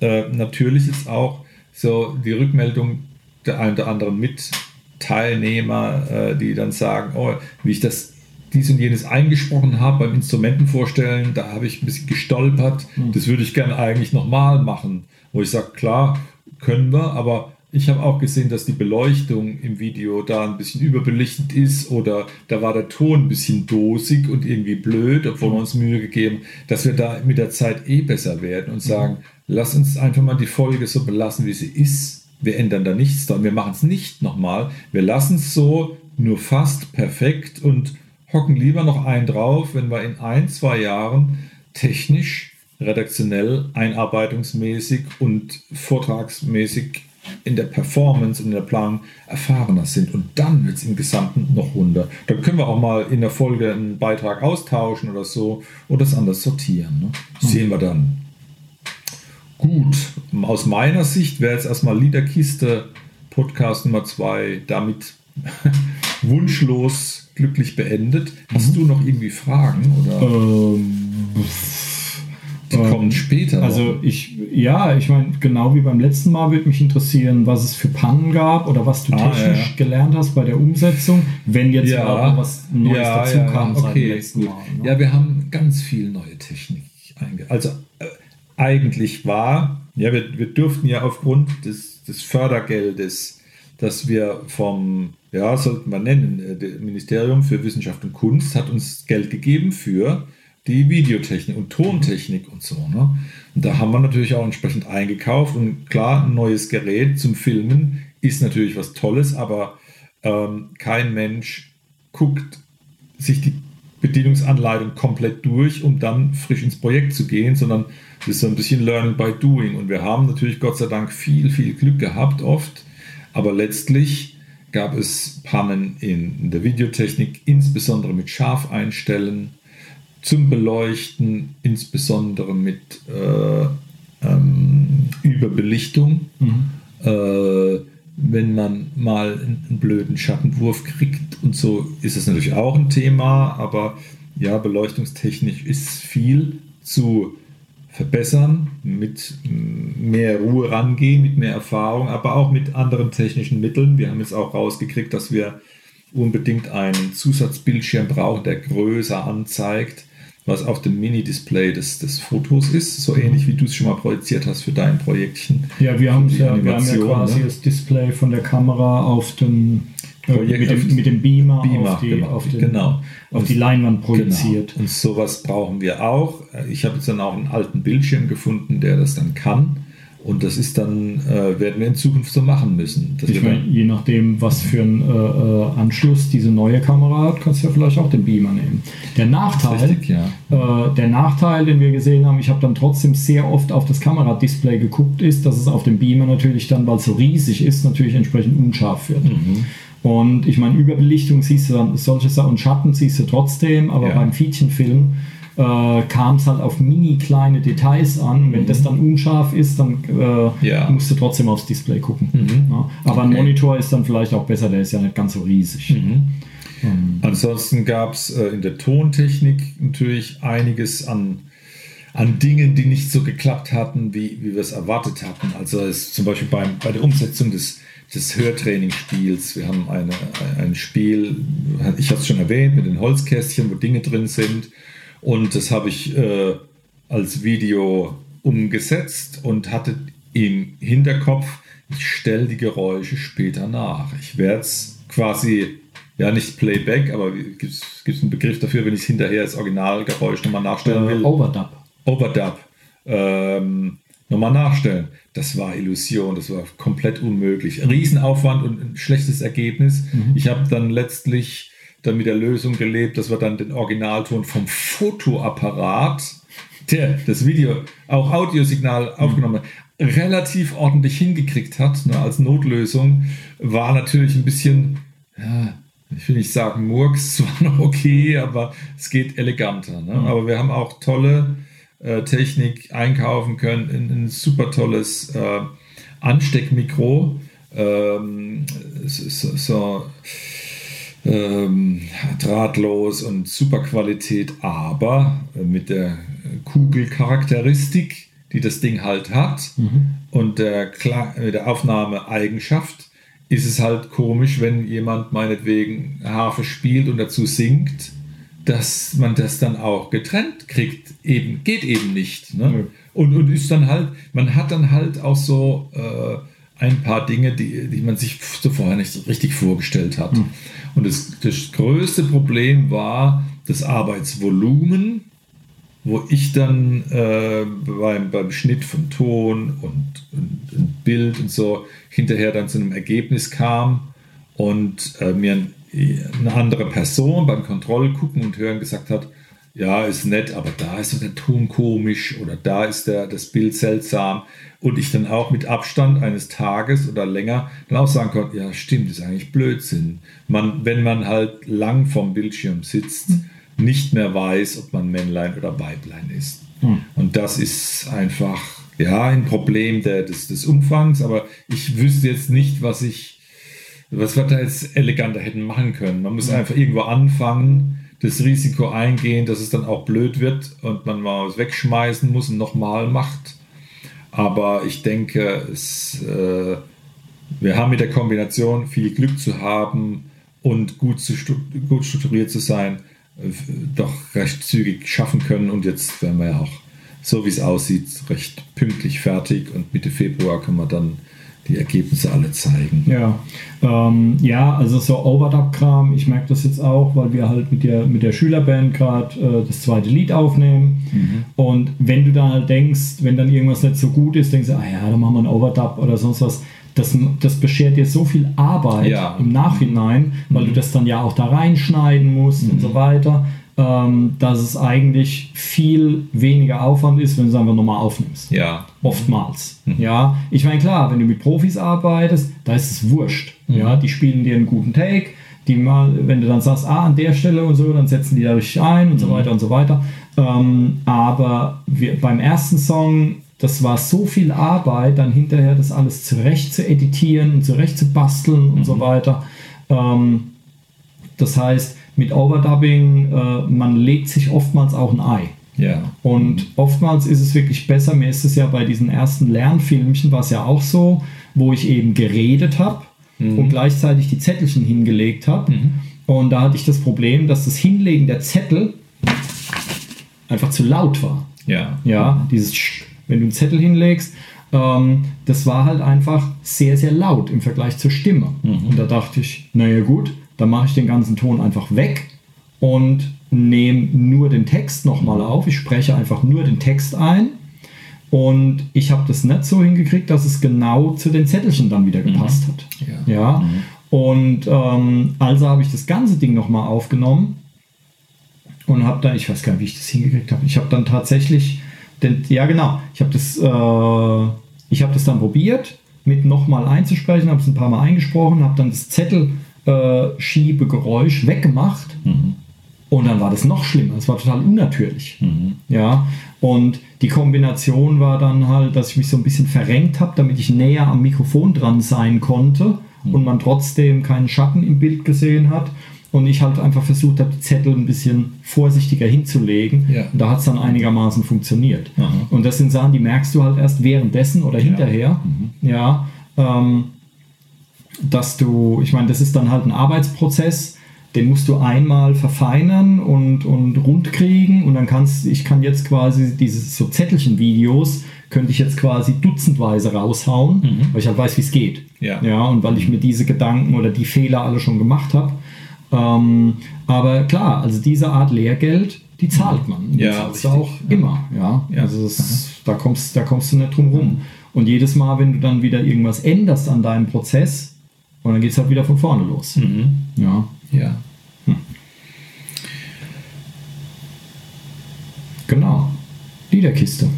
Speaker 2: äh, natürlich ist auch so die Rückmeldung der ein oder anderen Mitteilnehmer, äh, die dann sagen, oh, wie ich das dies und jenes eingesprochen habe beim Instrumenten vorstellen, da habe ich ein bisschen gestolpert. Mhm. Das würde ich gerne eigentlich nochmal machen. Wo ich sage, klar, können wir, aber ich habe auch gesehen, dass die Beleuchtung im Video da ein bisschen überbelichtet ist oder da war der Ton ein bisschen dosig und irgendwie blöd, obwohl wir uns Mühe gegeben, dass wir da mit der Zeit eh besser werden und sagen, mhm. lass uns einfach mal die Folge so belassen, wie sie ist. Wir ändern da nichts dran. Wir machen es nicht nochmal. Wir lassen es so, nur fast perfekt und hocken lieber noch einen drauf, wenn wir in ein, zwei Jahren technisch, redaktionell, einarbeitungsmäßig und vortragsmäßig in der Performance und in der Planung erfahrener sind. Und dann wird es im Gesamten noch runter. Dann können wir auch mal in der Folge einen Beitrag austauschen oder so oder das anders sortieren. Ne? Mhm. Sehen wir dann. Gut, aus meiner Sicht wäre jetzt erstmal Liederkiste Podcast Nummer 2 damit wunschlos glücklich beendet. Hast mhm. du noch irgendwie Fragen? Oder?
Speaker 1: Ähm,
Speaker 2: Die ähm, kommen später.
Speaker 1: Also ich, ja, ich meine, genau wie beim letzten Mal würde mich interessieren, was es für Pannen gab oder was du ah, technisch ja. gelernt hast bei der Umsetzung, wenn jetzt
Speaker 2: ja.
Speaker 1: was Neues
Speaker 2: ja,
Speaker 1: dazu
Speaker 2: ja,
Speaker 1: kam
Speaker 2: okay, seit dem letzten Mal. Ne? Ja, wir haben ganz viel neue Technik eingebaut. Also äh, eigentlich war, ja, wir, wir durften ja aufgrund des, des Fördergeldes, das wir vom, ja, sollte man nennen, äh, Ministerium für Wissenschaft und Kunst hat uns Geld gegeben für die Videotechnik und Tontechnik und so. Ne? Und da haben wir natürlich auch entsprechend eingekauft und klar, ein neues Gerät zum Filmen ist natürlich was Tolles, aber ähm, kein Mensch guckt sich die Bedienungsanleitung komplett durch, um dann frisch ins Projekt zu gehen, sondern das ist so ein bisschen Learning by Doing. Und wir haben natürlich Gott sei Dank viel, viel Glück gehabt oft, aber letztlich gab es Pannen in der Videotechnik, insbesondere mit Scharfeinstellen, zum Beleuchten, insbesondere mit äh, ähm, Überbelichtung. Mhm. Äh, wenn man mal einen blöden Schattenwurf kriegt und so, ist das natürlich auch ein Thema, aber ja, beleuchtungstechnisch ist viel zu verbessern, mit mehr Ruhe rangehen, mit mehr Erfahrung, aber auch mit anderen technischen Mitteln. Wir haben jetzt auch rausgekriegt, dass wir unbedingt einen Zusatzbildschirm brauchen, der größer anzeigt, was auf dem Mini-Display des, des Fotos ist, so ähnlich wie du es schon mal projiziert hast für dein Projektchen.
Speaker 1: Ja, wir haben, ja, wir haben ja quasi ne? das Display von der Kamera auf den äh, Projekt, mit, dem, mit dem Beamer,
Speaker 2: Beamer auf, die, genau,
Speaker 1: auf,
Speaker 2: den, genau.
Speaker 1: auf die Leinwand projiziert.
Speaker 2: Genau. Und sowas brauchen wir auch. Ich habe jetzt dann auch einen alten Bildschirm gefunden, der das dann kann. Und das ist dann, äh, werden wir in Zukunft so machen müssen.
Speaker 1: ich meine, je nachdem, was für einen äh, äh, Anschluss diese neue Kamera hat, kannst du ja vielleicht auch den Beamer nehmen. Der Nachteil,
Speaker 2: richtig, ja.
Speaker 1: äh, der Nachteil, den wir gesehen haben, ich habe dann trotzdem sehr oft auf das Kameradisplay geguckt, ist, dass es auf dem Beamer natürlich dann, weil es so riesig ist, natürlich entsprechend unscharf wird. Mhm. Und ich meine, Überbelichtung siehst du dann, solche Sachen und Schatten siehst du trotzdem, aber ja. beim Feature-Film äh, kam es halt auf mini kleine Details an. Wenn mhm. das dann unscharf ist, dann äh, ja. musst du trotzdem aufs Display gucken. Mhm. Ja. Aber okay. ein Monitor ist dann vielleicht auch besser, der ist ja nicht ganz so riesig.
Speaker 2: Mhm. Ähm. Ansonsten gab es äh, in der Tontechnik natürlich einiges an, an Dingen, die nicht so geklappt hatten, wie, wie wir es erwartet hatten. Also es, zum Beispiel beim, bei der Umsetzung des des Hörtrainingsspiels. Wir haben eine, ein Spiel, ich habe es schon erwähnt, mit den Holzkästchen, wo Dinge drin sind. Und das habe ich äh, als Video umgesetzt und hatte im Hinterkopf, ich stelle die Geräusche später nach. Ich werde es quasi, ja nicht Playback, aber gibt es einen Begriff dafür, wenn ich hinterher das Originalgeräusch nochmal nachstellen will? Äh,
Speaker 1: Overdub.
Speaker 2: Overdub. Ähm, nochmal nachstellen. Das war Illusion, das war komplett unmöglich. Riesenaufwand und ein schlechtes Ergebnis. Mhm. Ich habe dann letztlich dann mit der Lösung gelebt, dass wir dann den Originalton vom Fotoapparat, der das Video, auch Audiosignal aufgenommen hat, relativ ordentlich hingekriegt hat, ne, als Notlösung, war natürlich ein bisschen, ja, ich will nicht sagen Murks, zwar noch okay, aber es geht eleganter. Ne? Mhm. Aber wir haben auch tolle äh, Technik einkaufen können, ein, ein super tolles äh, Ansteckmikro. Ähm, so, so ähm, drahtlos und super Qualität, aber mit der Kugelcharakteristik, die das Ding halt hat mhm. und der, der Aufnahmeeigenschaft, ist es halt komisch, wenn jemand meinetwegen Harfe spielt und dazu singt, dass man das dann auch getrennt kriegt. Eben, geht eben nicht. Ne? Mhm. Und, und ist dann halt, man hat dann halt auch so äh, ein paar Dinge, die, die man sich zuvor nicht richtig vorgestellt hat. Mhm. Und das, das größte Problem war das Arbeitsvolumen, wo ich dann äh, beim, beim Schnitt von Ton und, und, und, Bild und so hinterher dann zu einem Ergebnis kam und äh, mir eine andere Person beim Kontrollgucken und Hören gesagt hat, ja, ist nett, aber da ist der Ton komisch oder da ist der, das Bild seltsam. Und ich dann auch mit Abstand eines Tages oder länger dann auch sagen konnte, ja, stimmt, ist eigentlich Blödsinn. Man, wenn man halt lang vom Bildschirm sitzt, hm. nicht mehr weiß, ob man Männlein oder Weiblein ist. Hm. Und das ist einfach, ja, ein Problem der, des, des Umfangs, aber ich wüsste jetzt nicht, was ich, was wir da jetzt eleganter hätten machen können. Man muss hm. einfach irgendwo anfangen das Risiko eingehen, dass es dann auch blöd wird und man mal was wegschmeißen muss und nochmal macht. Aber ich denke, es, äh, wir haben mit der Kombination viel Glück zu haben und gut, zu, gut strukturiert zu sein, äh, doch recht zügig schaffen können. Und jetzt werden wir ja auch, so wie es aussieht, recht pünktlich fertig. Und Mitte Februar können wir dann die Ergebnisse alle zeigen.
Speaker 1: Ja, ähm, ja also so Overdub-Kram, ich merke das jetzt auch, weil wir halt mit der, mit der Schülerband gerade äh, das zweite Lied aufnehmen. Mhm. Und wenn du dann halt denkst, wenn dann irgendwas nicht so gut ist, denkst du, ah ja, dann machen wir einen Overdub oder sonst was. Das, das beschert dir so viel Arbeit ja. im Nachhinein, weil mhm. du das dann ja auch da reinschneiden musst mhm. und so mhm. weiter ähm, dass es eigentlich viel weniger Aufwand ist, wenn du es einfach nochmal aufnimmst.
Speaker 2: Ja.
Speaker 1: Oftmals. Mhm. Ja. Ich meine, klar, wenn du mit Profis arbeitest, da ist es wurscht. Mhm. Ja. Die spielen dir einen guten Take. Die mal, wenn du dann sagst, ah, an der Stelle und so, dann setzen die da richtig ein und so mhm. weiter und so weiter. Ähm, aber wir, beim ersten Song, das war so viel Arbeit, dann hinterher das alles zurecht zu editieren und zurecht zu basteln und so mhm. weiter. Ähm, das heißt, mit Overdubbing, äh, man legt sich oftmals auch ein Ei.
Speaker 2: Ja.
Speaker 1: Und oftmals ist es wirklich besser, mir ist es ja bei diesen ersten Lernfilmchen war es ja auch so, wo ich eben geredet habe mhm. und gleichzeitig die Zettelchen hingelegt habe. Mhm. Und da hatte ich das Problem, dass das Hinlegen der Zettel einfach zu laut war.
Speaker 2: Ja.
Speaker 1: Ja, dieses, Sch wenn du einen Zettel hinlegst, ähm, das war halt einfach sehr, sehr laut im Vergleich zur Stimme. Mhm. Und da dachte ich, naja gut, dann mache ich den ganzen Ton einfach weg und nehme nur den Text nochmal auf. Ich spreche einfach nur den Text ein. Und ich habe das nicht so hingekriegt, dass es genau zu den Zettelchen dann wieder gepasst mhm. hat. Ja. ja? Mhm. Und ähm, also habe ich das ganze Ding nochmal aufgenommen und habe dann, ich weiß gar nicht, wie ich das hingekriegt habe. Ich habe dann tatsächlich, den, ja genau, ich habe das, äh, ich habe das dann probiert, mit nochmal einzusprechen, habe es ein paar Mal eingesprochen, habe dann das Zettel äh, Schiebegeräusch weggemacht. Mhm. Und dann war das noch schlimmer. Es war total unnatürlich. Mhm. Ja. Und die Kombination war dann halt, dass ich mich so ein bisschen verrenkt habe, damit ich näher am Mikrofon dran sein konnte mhm. und man trotzdem keinen Schatten im Bild gesehen hat. Und ich halt einfach versucht habe, die Zettel ein bisschen vorsichtiger hinzulegen. Ja. Und da hat es dann einigermaßen funktioniert. Aha. Und das sind Sachen, die merkst du halt erst währenddessen oder hinterher. Mhm. Ja. Ähm, dass du, ich meine, das ist dann halt ein Arbeitsprozess, den musst du einmal verfeinern und, und rund kriegen und dann kannst ich kann jetzt quasi diese so Zettelchen-Videos könnte ich jetzt quasi dutzendweise raushauen, mhm. weil ich halt weiß, wie es geht.
Speaker 2: Ja.
Speaker 1: ja. Und weil ich mir diese Gedanken oder die Fehler alle schon gemacht habe. Ähm, aber klar, also diese Art Lehrgeld, die zahlt man.
Speaker 2: Die ja,
Speaker 1: zahlst du auch ja. immer. Ja. ja. Also das, da, kommst, da kommst du nicht drum rum. Und jedes Mal, wenn du dann wieder irgendwas änderst an deinem Prozess, und dann geht es halt wieder von vorne los.
Speaker 2: Mhm.
Speaker 1: Ja.
Speaker 2: Ja. Hm.
Speaker 1: Genau. Liederkiste.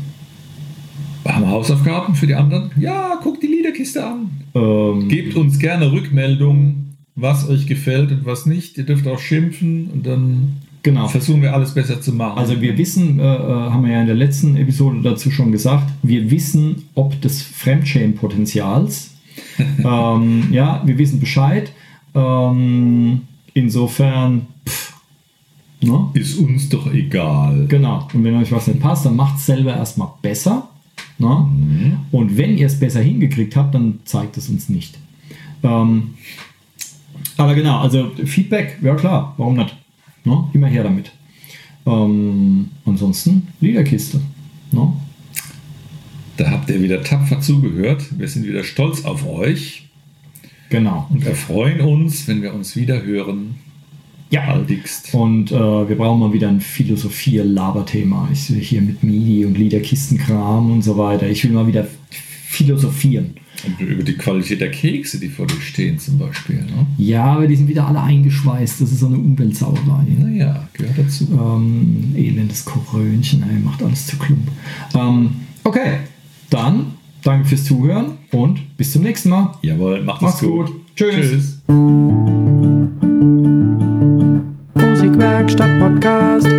Speaker 2: Haben wir Hausaufgaben für die anderen? Ja, guckt die Liederkiste an.
Speaker 1: Ähm,
Speaker 2: Gebt uns gerne Rückmeldung, was euch gefällt und was nicht. Ihr dürft auch schimpfen und dann
Speaker 1: genau.
Speaker 2: versuchen wir alles besser zu machen.
Speaker 1: Also wir wissen, äh, äh haben wir ja in der letzten Episode dazu schon gesagt, wir wissen, ob des Fremdschämenpotenzials ähm, ja, wir wissen Bescheid. Ähm, insofern, pff,
Speaker 2: ne? ist uns doch egal.
Speaker 1: Genau. Und wenn euch was nicht passt, dann macht es selber erstmal besser. Ne? Mhm. Und wenn ihr es besser hingekriegt habt, dann zeigt es uns nicht. Ähm, aber genau, also Feedback, ja klar, warum nicht? Ne? Immer her damit. Ähm, ansonsten Liederkiste. Ne?
Speaker 2: Da habt ihr wieder tapfer zugehört. Wir sind wieder stolz auf euch.
Speaker 1: Genau.
Speaker 2: Und erfreuen uns, wenn wir uns wieder hören.
Speaker 1: Ja. Baldigst. Und äh, wir brauchen mal wieder ein Philosophie-Laberthema. Ich will hier mit MIDI und Liederkistenkram und so weiter. Ich will mal wieder philosophieren.
Speaker 2: Und über die Qualität der Kekse, die vor dir stehen zum Beispiel. Ne?
Speaker 1: Ja, aber die sind wieder alle eingeschweißt. Das ist so eine Umweltsauerei.
Speaker 2: Naja, gehört dazu.
Speaker 1: Ähm, elendes Korönchen, ey, macht alles zu klump. Ähm, okay, dann danke fürs Zuhören und bis zum nächsten Mal.
Speaker 2: Jawohl, macht Macht's gut. gut.
Speaker 1: Tschüss. Tschüss. Musikwerkstatt Podcast.